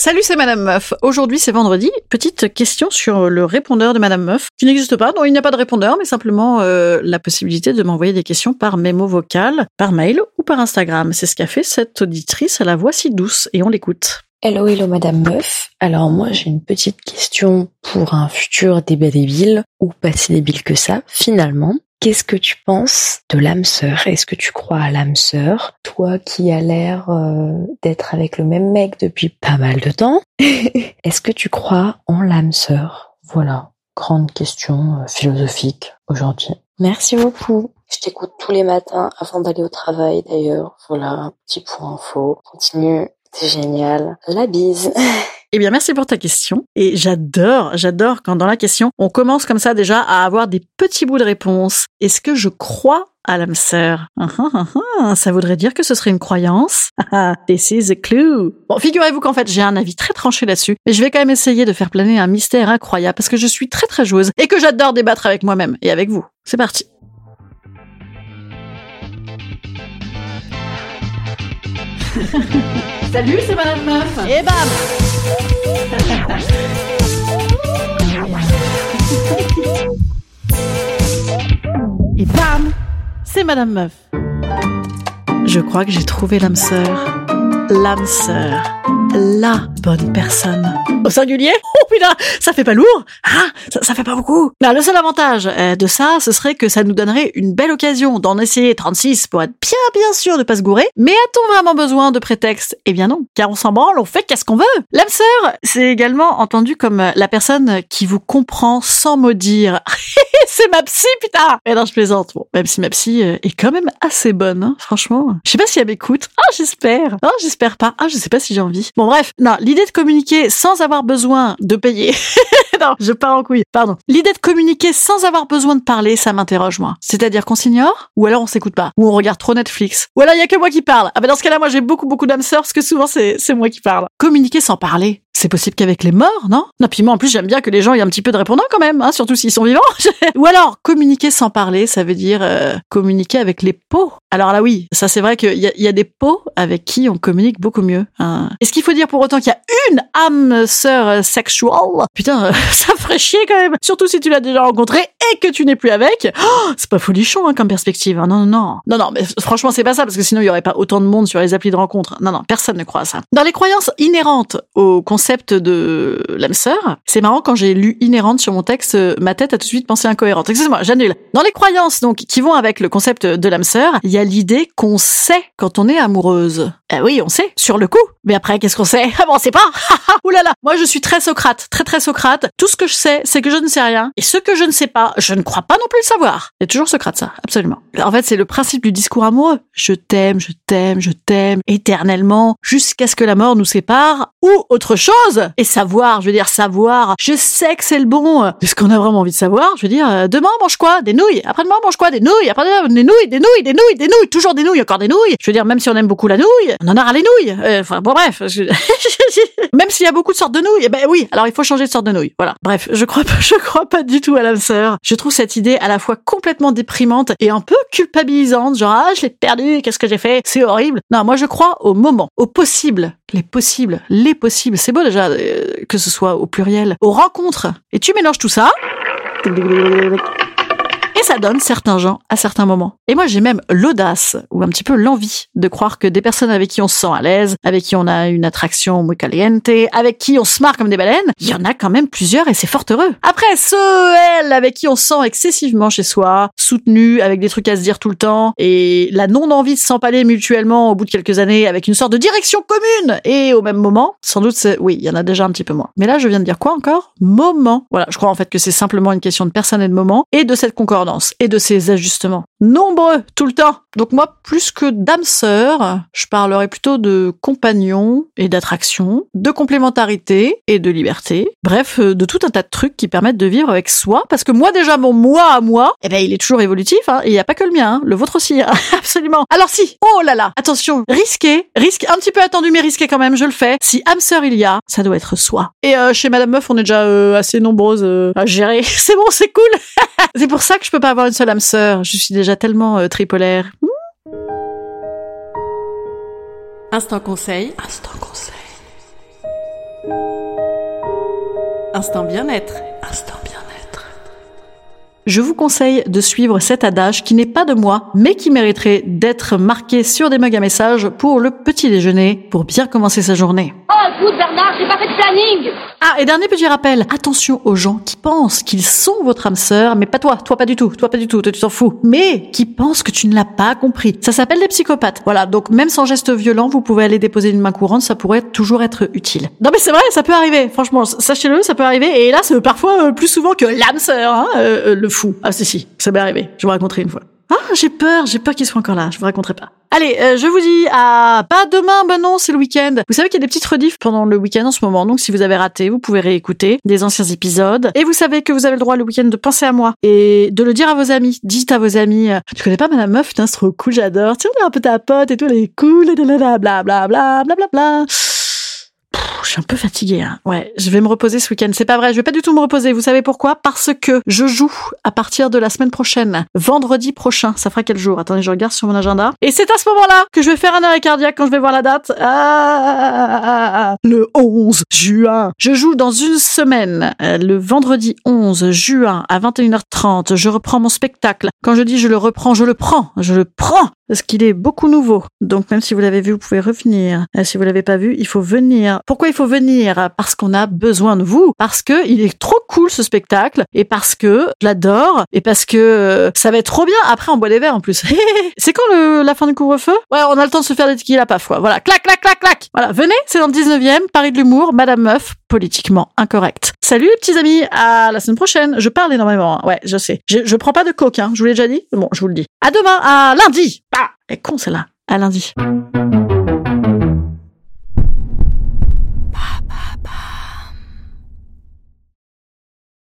Salut, c'est Madame Meuf. Aujourd'hui, c'est vendredi. Petite question sur le répondeur de Madame Meuf, qui n'existe pas. Non, il n'y a pas de répondeur, mais simplement euh, la possibilité de m'envoyer des questions par mémo vocal, par mail ou par Instagram. C'est ce qu'a fait cette auditrice à la voix si douce, et on l'écoute. Hello, hello Madame Meuf. Alors moi j'ai une petite question pour un futur débat débile, ou pas si débile que ça, finalement? Qu'est-ce que tu penses de l'âme sœur? Est-ce que tu crois à l'âme sœur? Toi qui as l'air euh, d'être avec le même mec depuis pas mal de temps, est-ce que tu crois en l'âme sœur? Voilà, grande question euh, philosophique aujourd'hui. Merci beaucoup. Je t'écoute tous les matins avant d'aller au travail d'ailleurs. Voilà, petit point info. Continue, c'est génial. La bise. Eh bien, merci pour ta question. Et j'adore, j'adore quand dans la question, on commence comme ça déjà à avoir des petits bouts de réponse. Est-ce que je crois à l'âme sœur? Ah, ah, ah, Ça voudrait dire que ce serait une croyance? This is a clue. Bon, figurez-vous qu'en fait, j'ai un avis très tranché là-dessus, mais je vais quand même essayer de faire planer un mystère incroyable parce que je suis très très joueuse et que j'adore débattre avec moi-même et avec vous. C'est parti. Salut, c'est Madame Meuf. Et bam Et bam C'est Madame Meuf. Je crois que j'ai trouvé l'âme sœur. L'âme sœur. La bonne personne. Au singulier? Oh putain, ça fait pas lourd Ah, ça, fait pas beaucoup. Non, le seul avantage euh, de ça, ce serait que ça nous donnerait une belle occasion d'en essayer 36 pour être bien bien sûr de pas se gourer. Mais a-t-on vraiment besoin de prétexte? Eh bien non, car on s'en branle, on fait qu'est-ce qu'on veut. L'âme sœur, c'est également entendu comme la personne qui vous comprend sans mot dire. c'est ma psy, putain Et non, je plaisante. Bon, même si ma psy euh, est quand même assez bonne, hein, franchement. Je sais pas si elle m'écoute. Ah, j'espère. Ah, j'espère pas. Ah, je sais pas si j'ai envie. Bon, bref. Non, l'idée de communiquer sans avoir besoin de payer. non, je pars en couille. Pardon. L'idée de communiquer sans avoir besoin de parler, ça m'interroge, moi. C'est-à-dire qu'on s'ignore, ou alors on s'écoute pas, ou on regarde trop Netflix, ou alors il y a que moi qui parle. Ah ben dans ce cas-là, moi j'ai beaucoup beaucoup d'âmes sœurs, parce que souvent c'est c'est moi qui parle. Communiquer sans parler. C'est possible qu'avec les morts, non? Non, puis moi en plus j'aime bien que les gens aient un petit peu de répondant quand même, hein, surtout s'ils sont vivants. Ou alors communiquer sans parler, ça veut dire euh, communiquer avec les pots. Alors là oui, ça c'est vrai qu'il y y a des pots avec qui on communique beaucoup mieux. hein. Est-ce qu'il faut dire pour autant qu'il y a une âme sœur euh, sexuelle? Putain, euh, ça ferait chier quand même. Surtout si tu l'as déjà rencontré et que tu n'es plus avec. Oh, c'est pas folichon hein, comme perspective. hein. Non, non, non. Non, non, mais franchement c'est pas ça parce que sinon il y aurait pas autant de monde sur les applis de rencontre. Non, non, personne ne croit à ça. Dans les croyances inhérentes au concept de l'âme sœur, c'est marrant quand j'ai lu inhérente sur mon texte, euh, ma tête a tout de suite pensé incohérente. Excusez-moi, j'annule. Dans les croyances donc qui vont avec le concept de l'âme sœur, il y a l'idée qu'on sait quand on est amoureuse. Eh oui, on sait, sur le coup. Mais après, qu'est-ce qu'on sait? Ah bon, on sait pas Ouh là là Moi, je suis très Socrate, très très Socrate. Tout ce que je sais, c'est que je ne sais rien. Et ce que je ne sais pas, je ne crois pas non plus le savoir. C'est toujours Socrate, ça, absolument. En fait, c'est le principe du discours amoureux. Je t'aime, je t'aime, je t'aime, éternellement, jusqu'à ce que la mort nous sépare, ou autre chose. Et savoir, je veux dire savoir, je sais que c'est le bon. Est-ce qu'on a vraiment envie de savoir Je veux dire, euh, demain, mange quoi? Des nouilles. Après-demain, mange quoi? Des nouilles. Après-demain, des nouilles, des nouilles, des nouilles, des nouilles. Toujours des nouilles, encore des nouilles. Je veux dire, même si on aime beaucoup la nouille, on en aura les nouilles. Euh, Enfin, bon, bref. je- même s'il y a beaucoup de sortes de nouilles, eh ben oui, alors il faut changer de sorte de nouilles. Voilà. Bref, je crois pas, je crois pas du tout à l'âme sœur. Je trouve cette idée à la fois complètement déprimante et un peu culpabilisante. Genre, ah, je l'ai perdu, qu'est-ce que j'ai fait? C'est horrible. Non, moi, je crois au moment, au possible. Les possibles, les possibles. C'est beau euh, que ce soit au pluriel. Aux rencontres. Et tu mélanges tout ça. Et ça donne certains gens à certains moments. Et moi, j'ai même l'audace, ou un petit peu l'envie, de croire que des personnes avec qui on se sent à l'aise, avec qui on a une attraction muy caliente, avec qui on se marre comme des baleines, il y en a quand même plusieurs et c'est fort heureux. Après, ceux, elles, avec qui on se sent excessivement chez soi, soutenu, avec des trucs à se dire tout le temps, et la non-envie de s'empaler mutuellement au bout de quelques années avec une sorte de direction commune, et au même moment, sans doute, oui, il y en a déjà un petit peu moins. Mais là, je viens de dire quoi encore? Moment. Voilà, je crois en fait que c'est simplement une question de personne et de moment, et de cette concordance, et de ces ajustements. Nombreux, tout le temps. Donc moi, plus que d'âme sœur, je parlerai plutôt de compagnon et d'attraction, de complémentarité et de liberté. Bref, euh, de tout un tas de trucs qui permettent de vivre avec soi. Parce que moi, déjà, mon moi à moi, eh ben, il est toujours évolutif, hein, il n'y a pas que le mien, hein, le vôtre aussi, hein, absolument. Alors si, oh là là, attention, risqué, risque un petit peu attendu, mais risqué quand même, je le fais. Si âme sœur il y a, ça doit être soi. Et euh, chez Madame Meuf, on est déjà euh, assez nombreuses à gérer. c'est bon, c'est cool. c'est pour ça que je peux pas avoir une seule âme sœur. Je suis déjà tellement euh, tripolaire. Instant conseil. Instant conseil. Instant bien-être. Instant bien-être. Je vous conseille de suivre cet adage qui n'est pas de moi, mais qui mériterait d'être marqué sur des mugs à messages pour le petit déjeuner, pour bien commencer sa journée. Oh, écoute Bernard, j'ai pas fait de planning. Ah, et dernier petit rappel, attention aux gens qui pensent qu'ils sont votre âme sœur, mais pas toi, toi pas du tout, toi pas du tout, toi tu t'en fous, mais qui pensent que tu ne l'as pas compris. Ça s'appelle des psychopathes. Voilà, donc même sans geste violent, vous pouvez aller déposer une main courante, ça pourrait toujours être utile. Non mais c'est vrai, ça peut arriver, franchement, sachez-le, ça peut arriver, et hélas, parfois euh, plus souvent que l'âme sœur, hein, euh, euh, le fou. Ah si si, ça m'est arrivé, je vous raconterai une fois. Ah, j'ai peur, j'ai peur qu'il soit encore là, je vous raconterai pas. Allez, euh, je vous dis à pas demain, ben non, c'est le week-end. Vous savez qu'il y a des petites rediffs pendant le week-end en ce moment, donc si vous avez raté, vous pouvez réécouter des anciens épisodes. Et vous savez que vous avez le droit le week-end de penser à moi et de le dire à vos amis. Dites à vos amis, euh, tu connais pas Madame Meuf, putain, c'est trop cool, j'adore. Tiens, on est un peu ta pote et tout, elle est cool, bla bla bla bla bla bla Je suis un peu fatiguée. Hein. Ouais, je vais me reposer ce week-end. C'est pas vrai, je vais pas du tout me reposer. Vous savez pourquoi? Parce que je joue à partir de la semaine prochaine, vendredi prochain. Ça fera quel jour? Attendez, je regarde sur mon agenda. Et c'est à ce moment-là que je vais faire un arrêt cardiaque quand je vais voir la date. Ah, le 11 juin. Je joue dans une semaine, euh, le vendredi 11 juin à 21h30. Je reprends mon spectacle. Quand je dis je le reprends, je le prends. Je le prends parce qu'il est beaucoup nouveau. Donc même si vous l'avez vu, vous pouvez revenir. Euh, Si vous l'avez pas vu, il faut venir. Pourquoi il faut venir? Parce qu'on a besoin de vous. Parce que il est trop cool ce spectacle et parce que je l'adore et parce que euh, ça va être trop bien. Après on boit des verres en plus. c'est quand le, la fin du couvre-feu? Ouais, on a le temps de se faire des tequila quoi. Voilà, clac clac clac clac. Voilà, venez, c'est dans le 19e, Paris de l'humour, Madame Meuf, politiquement incorrect. Salut les petits amis, à la semaine prochaine. Je parle énormément, hein. ouais, je sais. Je, je prends pas de coke, hein. je vous l'ai déjà dit? Bon, je vous le dis. À demain, à lundi. Ah, elle est con celle-là. À lundi.